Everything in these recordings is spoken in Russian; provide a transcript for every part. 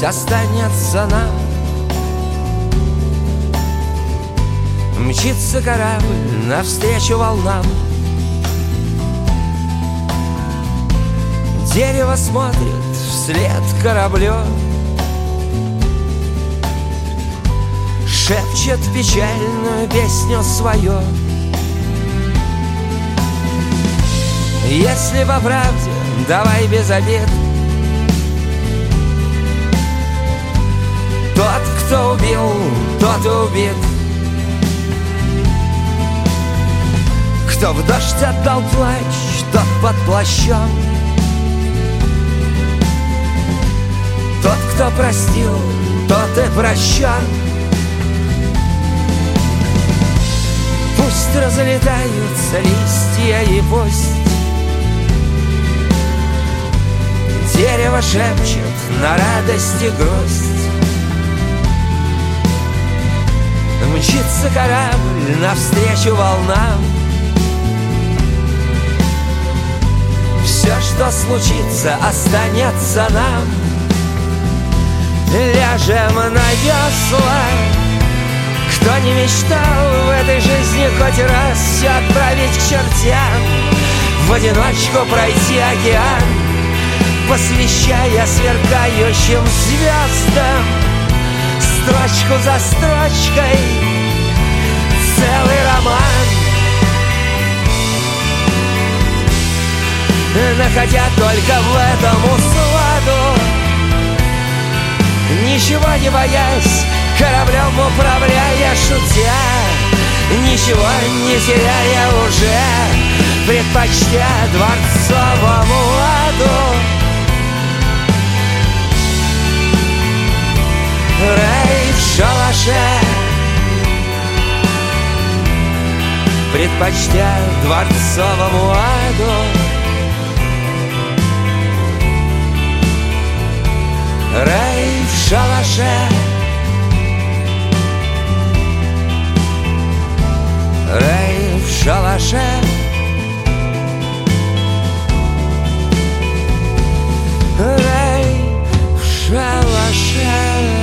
здесь останется нам. Мчится корабль навстречу волнам. Дерево смотрит вслед кораблю. Шепчет печальную песню свою. Если по правде, давай без обид Тот, кто убил, тот убит. Кто в дождь отдал плач, тот под плащом. Тот, кто простил, тот и прощен. Пусть разлетаются листья и пусть Дерево шепчет на радость и грусть Мчится корабль навстречу волнам. Все, что случится, останется нам. Ляжем на весла. Кто не мечтал в этой жизни хоть раз Все отправить к чертям? В одиночку пройти океан Посвящая сверкающим звездам Строчку за строчкой. Целый роман. Находя только в этом усладу. Ничего не боясь, кораблем управляя, шутя. Ничего не теряя уже, предпочтя дворцовому ладу шалаше Предпочтя дворцовому аду. Рай в шалаше. Рай в шалаше. Рай в шалаше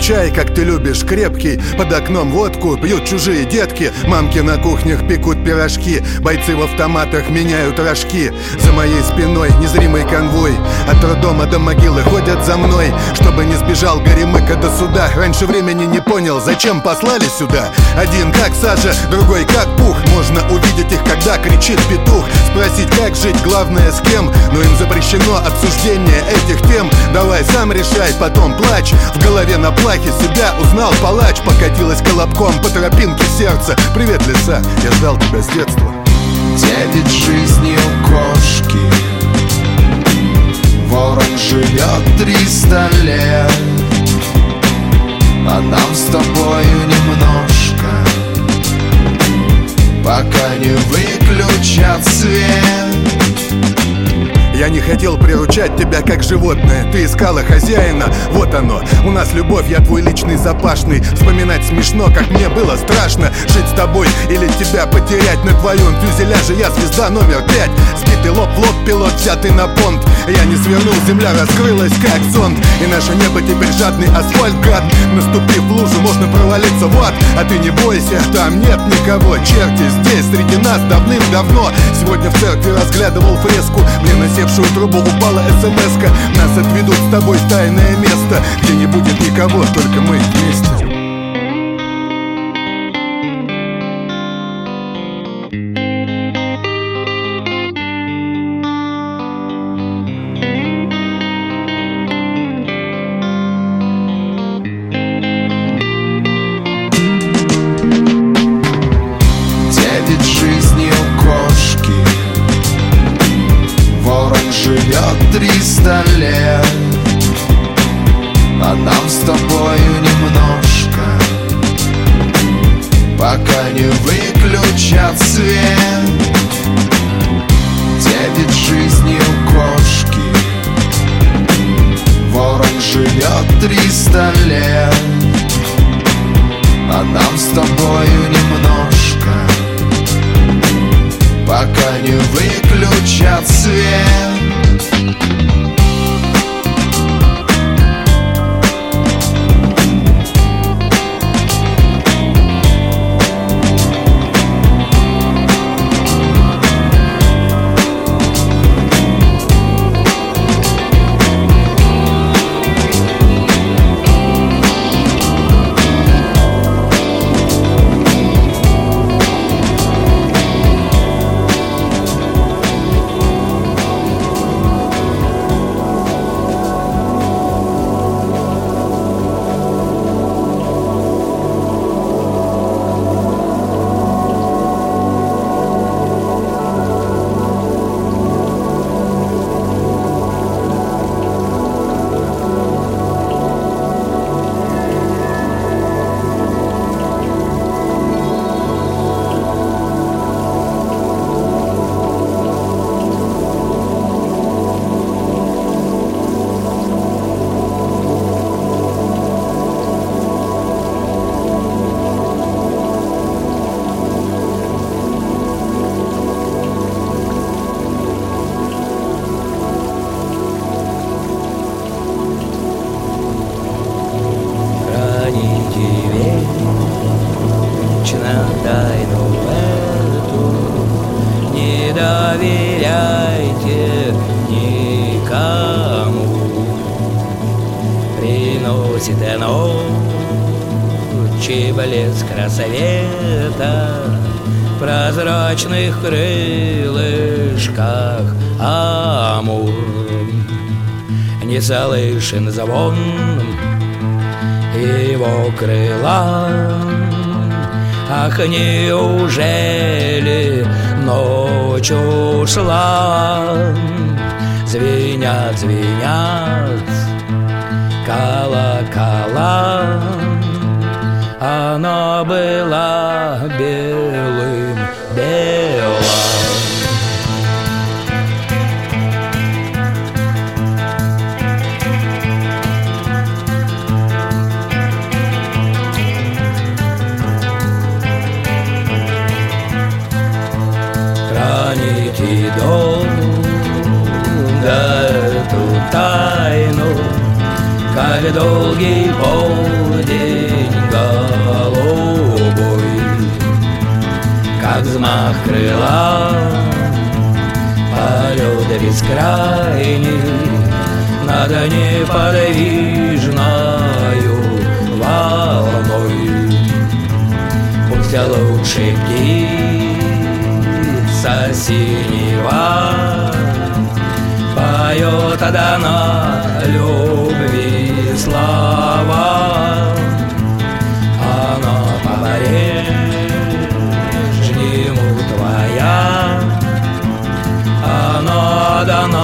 Чай, как ты любишь, крепкий. Под окном водку пьют чужие детки. Мамки на кухнях пекут пирожки. Бойцы в автоматах меняют рожки. За моей спиной незримый конвой. От роддома до могилы ходят за мной. Чтобы не сбежал Горемыка до суда. Раньше времени не понял, зачем послали сюда. Один как Саша, другой как Пух. Можно увидеть их, когда кричит петух. Спросить, как жить, главное с кем. Но им запрещено обсуждение этих тем. Давай сам решай, потом плачь. В голове на плач плахе себя узнал. Палач Покатилась колобком по тропинке сердца. Привет, лиса, я ждал тебя с детства Девять жизней кошки. Ворон живет триста лет. А нам с тобою немножко. Пока не выключат свет я не хотел приручать тебя как животное. Ты искала хозяина, вот оно. У нас любовь, я твой личный запашный. Вспоминать смешно, как мне было страшно. Жить с тобой или тебя потерять На твоем фюзеляже? Я звезда номер пять. Сбитый лоб в лоб, пилот взятый на понт. Я не свернул, земля раскрылась как зонт И наше небо теперь жадный асфальт, гад. Наступив в лужу, можно провалиться в ад. А ты не бойся, там нет никого. Черти здесь, среди нас давным-давно. Сегодня в церкви разглядывал фреску. Мне на севшую трубу упала смс -ка. Нас отведут с тобой в тайное место Где не будет никого, только мы вместе блеск рассвета прозрачных крылышках Амур. Не слышен звон его крыла. Ах, неужели ночь ушла? Звенят, звенят колокола Она была белым, белым. Храните долго эту тайну, Как долгий Взмах крыла, полет бескрайний Над неподвижною волной. Пусть лучше птица синего Поет одна любви по-прежнему твоя Она дана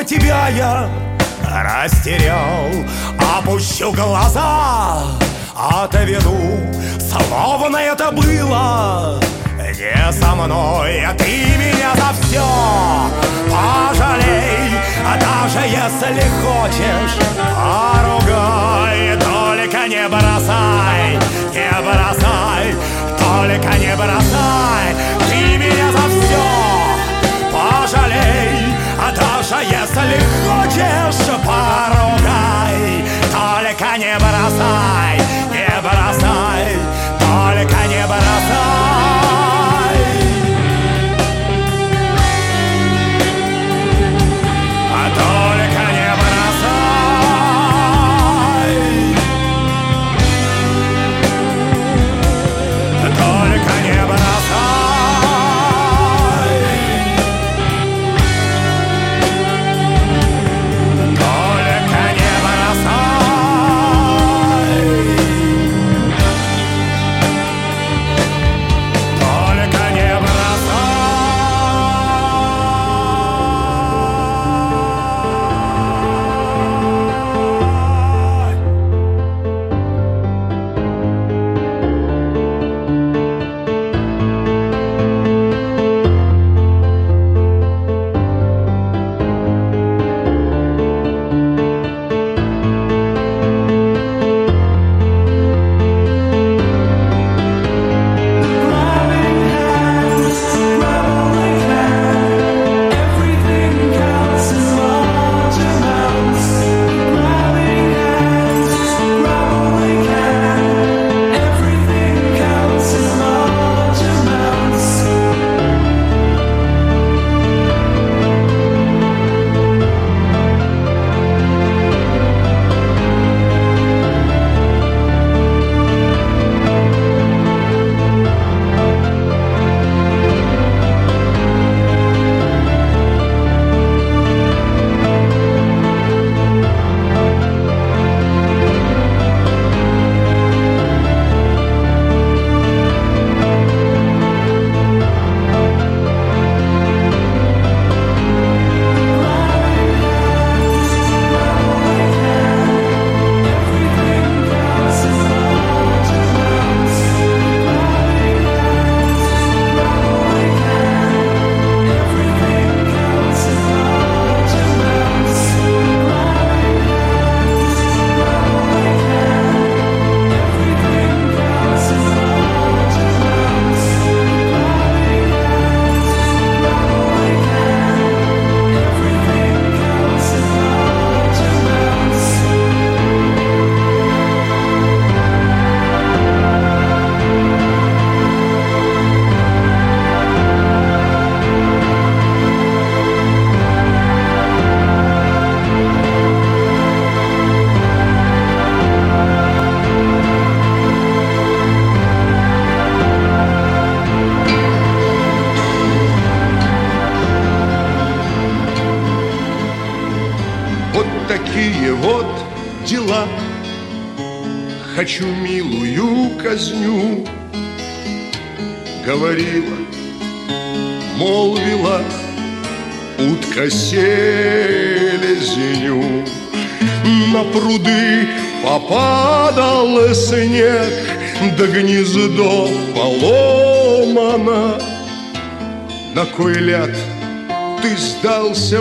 только тебя я растерял. Опущу глаза, отведу. Словно это было. Не со мной а Ты меня за все пожалей. А даже если хочешь, поругай. Только не бросай, не бросай. Только не бросай. Если хочешь, поругай. Только не бросай, не бросай Только не бросай.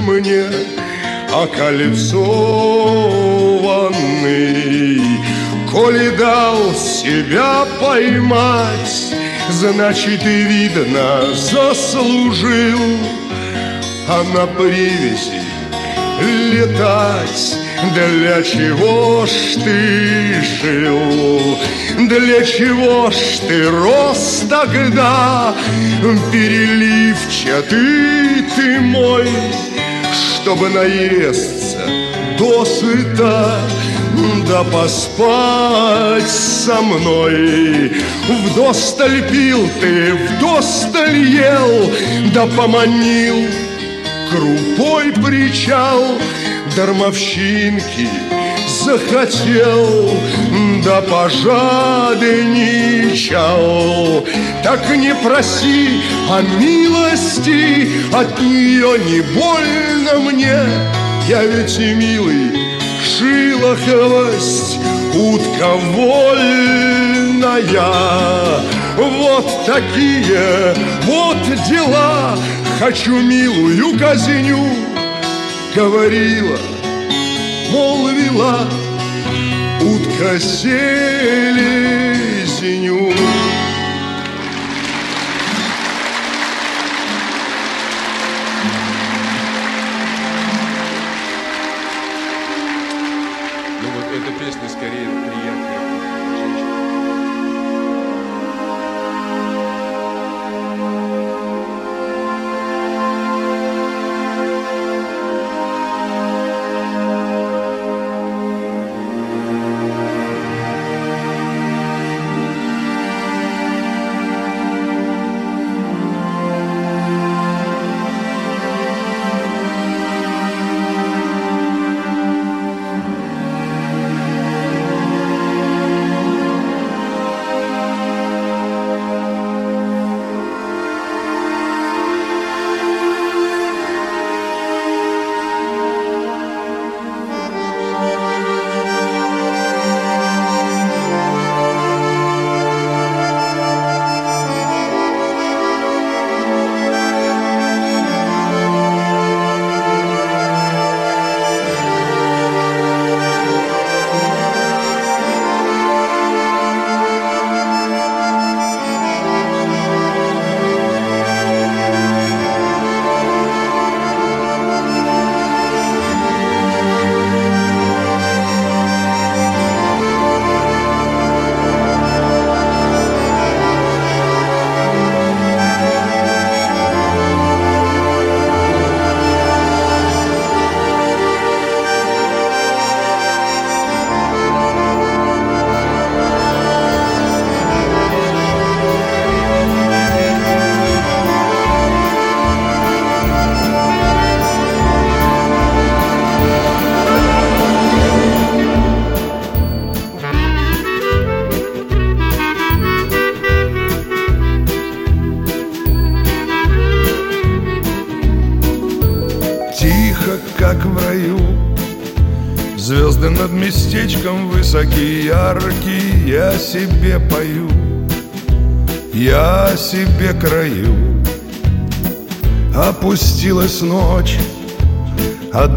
Мне, окольцованный? Коли дал себя поймать, значит и видно заслужил, а на привязи летать для чего ж ты жил? Для чего ж ты рос тогда? Переливчатый ты мой, Чтобы наесться. Досыта да поспать со мной. Вдосталь пил ты, вдосталь ел Да поманил крупой причал. Дармовщинки захотел, да пожадничал. Так не проси о милости, от нее не больно мне. Я ведь и милый, шилоховость, утка вольная. Вот такие вот дела, хочу милую казню говорила, молвила утка селезеню.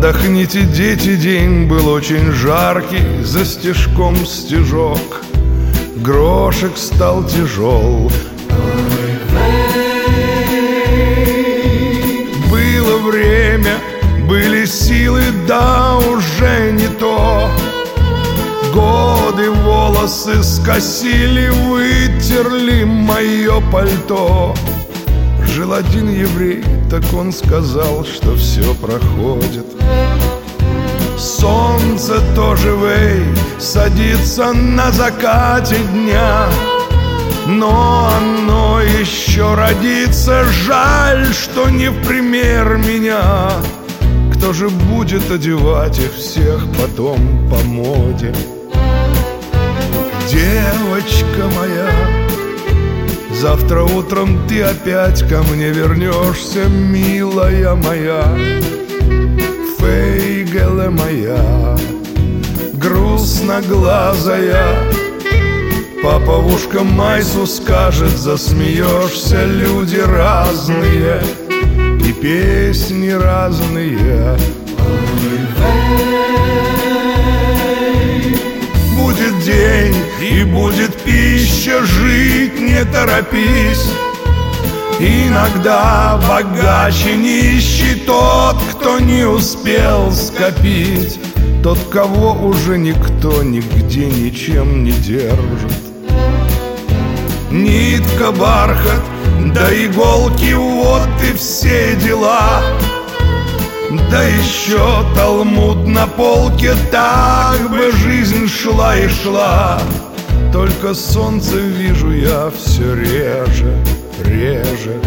Отдохните, дети, день был очень жаркий За стежком стежок. Грошек стал тяжел. Было время, были силы, да уже не то. Годы волосы скосили, вытерли мое пальто. Жил один еврей, так он сказал, что все проходит. Солнце тоже вей, садится на закате дня. Но оно еще родится. Жаль, что не в пример меня. Кто же будет одевать их всех потом по моде? Девочка моя Завтра утром ты опять ко мне вернешься, милая моя. Фейгеле моя грустноглазая. Ушко Майсу скажет, засмеешься, люди разные. И песни разные. Будет день и будет пища, жить не торопись. Иногда богаче нищий тот, кто не успел скопить. Тот, кого уже никто нигде ничем не держит. Нитка, бархат, да иголки, вот и все дела. Да еще талмуд на полке, так бы жизнь шла и шла. Только солнце вижу я все реже, реже.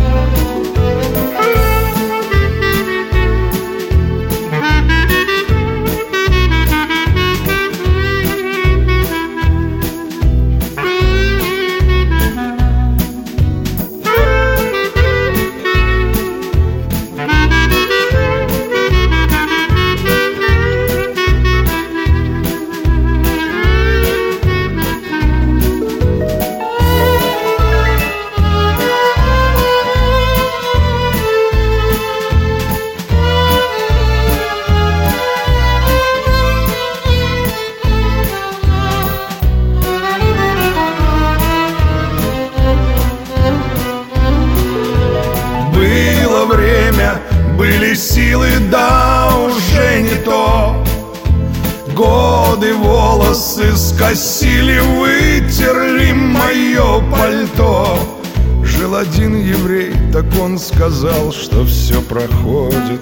Скосили, вытерли мое пальто. Жил один еврей, так он сказал, что все проходит.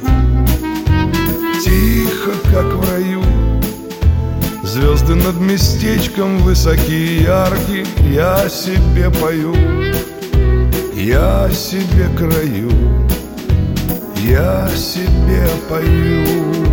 Тихо, как в раю. Звезды над местечком высокие и яркие. Я себе пою. Я себе краю, я себе пою.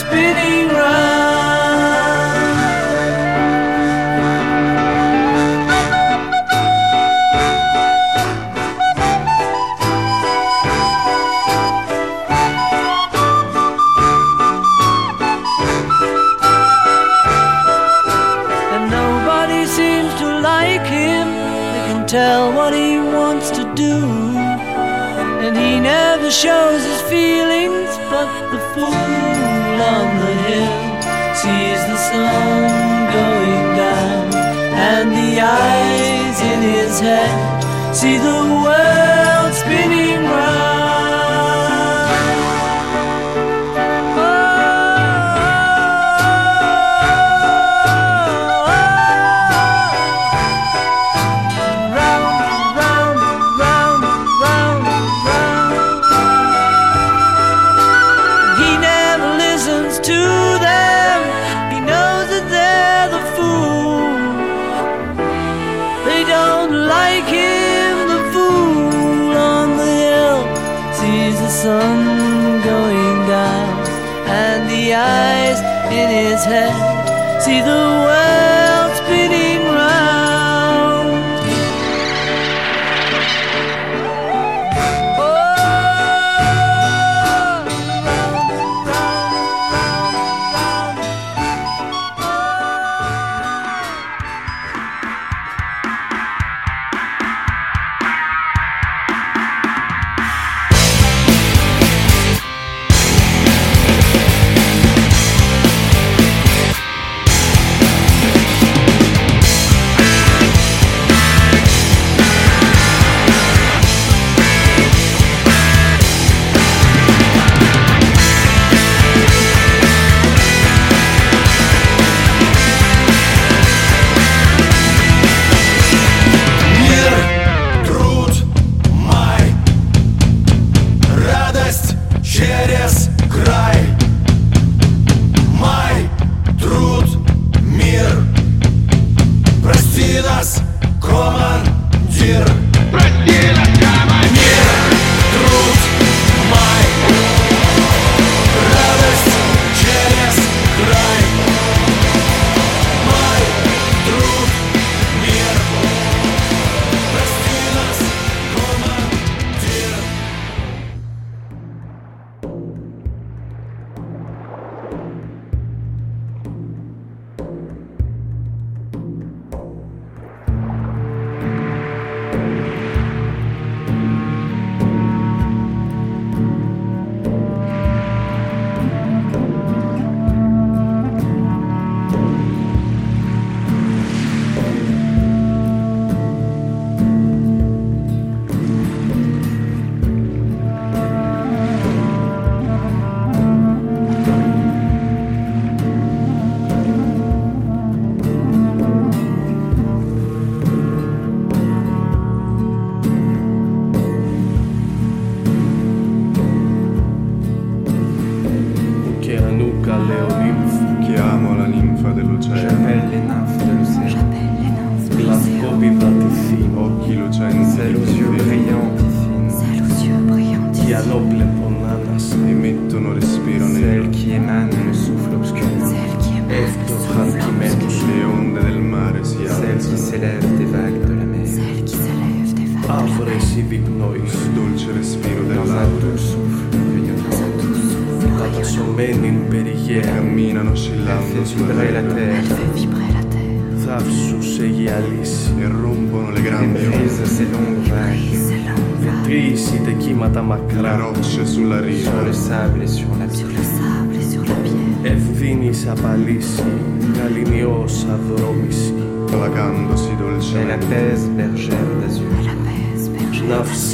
spinning round. And nobody seems to like him. They can tell what he wants to do, and he never shows his head. See the world.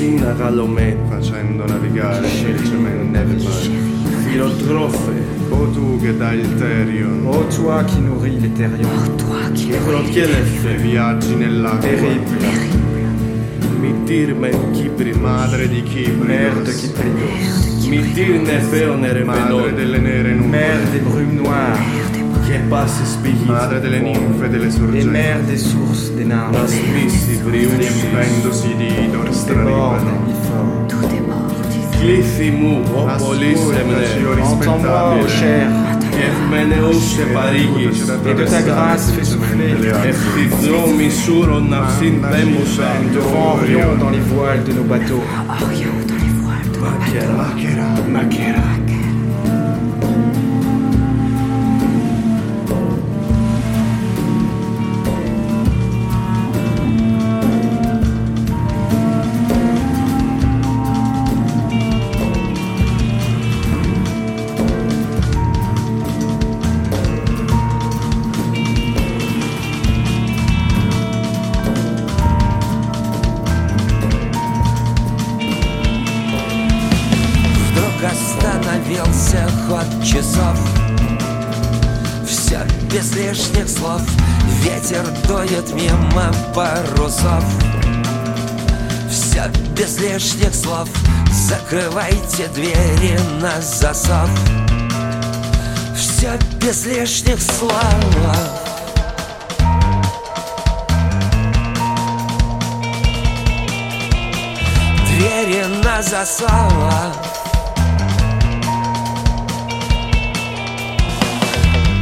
narralo a facendo navigare cioè, cioè, felicemente le eh, pagine. Cioè, Philotrophe. O tu che dai il Terion. O oh, toi qui nourris l'Eterion. O oh, toi qui nourris E viaggi nell'acqua. Terribile. Mi dirme Kibri, madre di Kibri. Merde qui Kibri. Mi dirne Feonere Madre delle nere nuvole. Merde brume noire. che passi spigli des sources des trasmissi di idore tout est mort Glissez-moi, repolissez-moi, cher, et de ta grâce fais souffler. Devant Orion dans les voiles de nos bateaux. Orion dans de nos bateaux. Закрывайте двери на засов Все без лишних слов. Двери на засов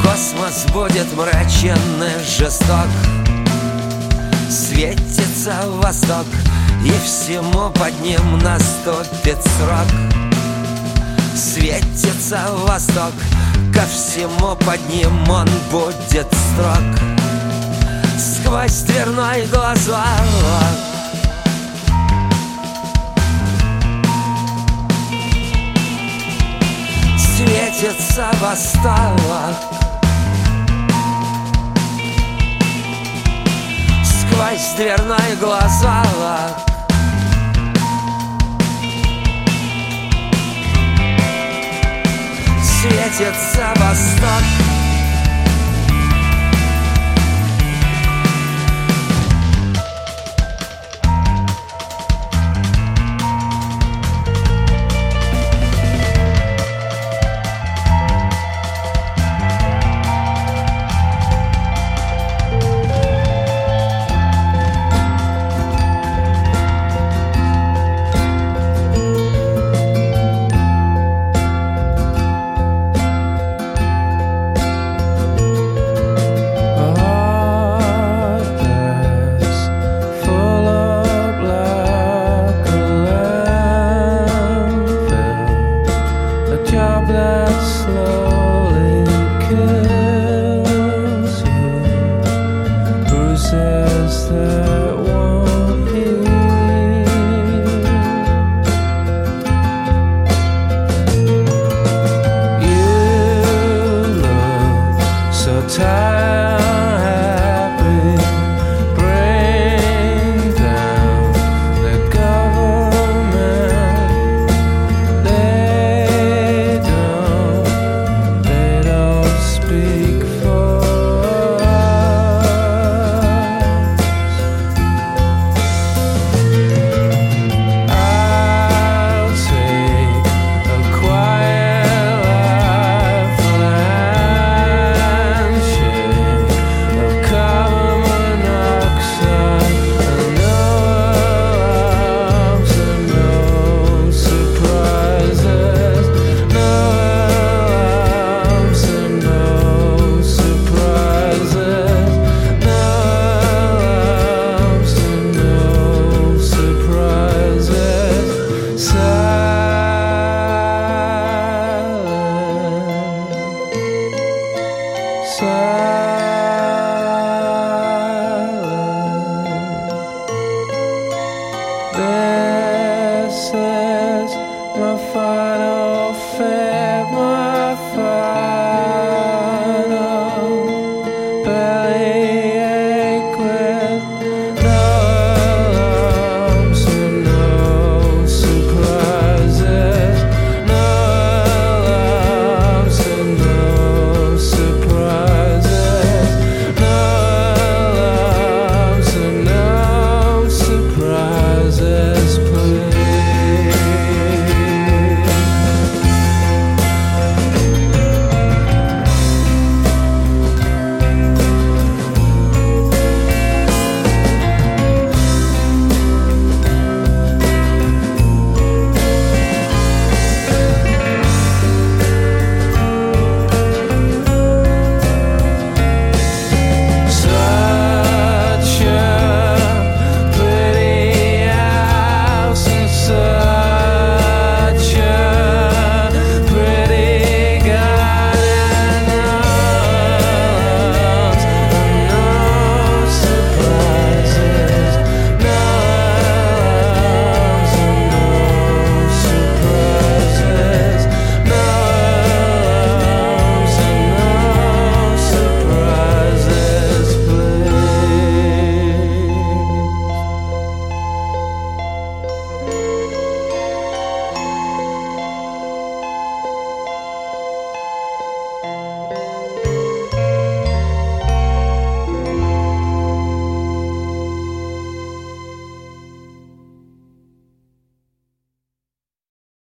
Космос будет мрачен и жесток. Светится восток И всему под ним наступит срок. Светится восток Ко всему под ним он будет строг. Сквозь дверной глазок Светится восток. Сквозь дверной глазок Светится восток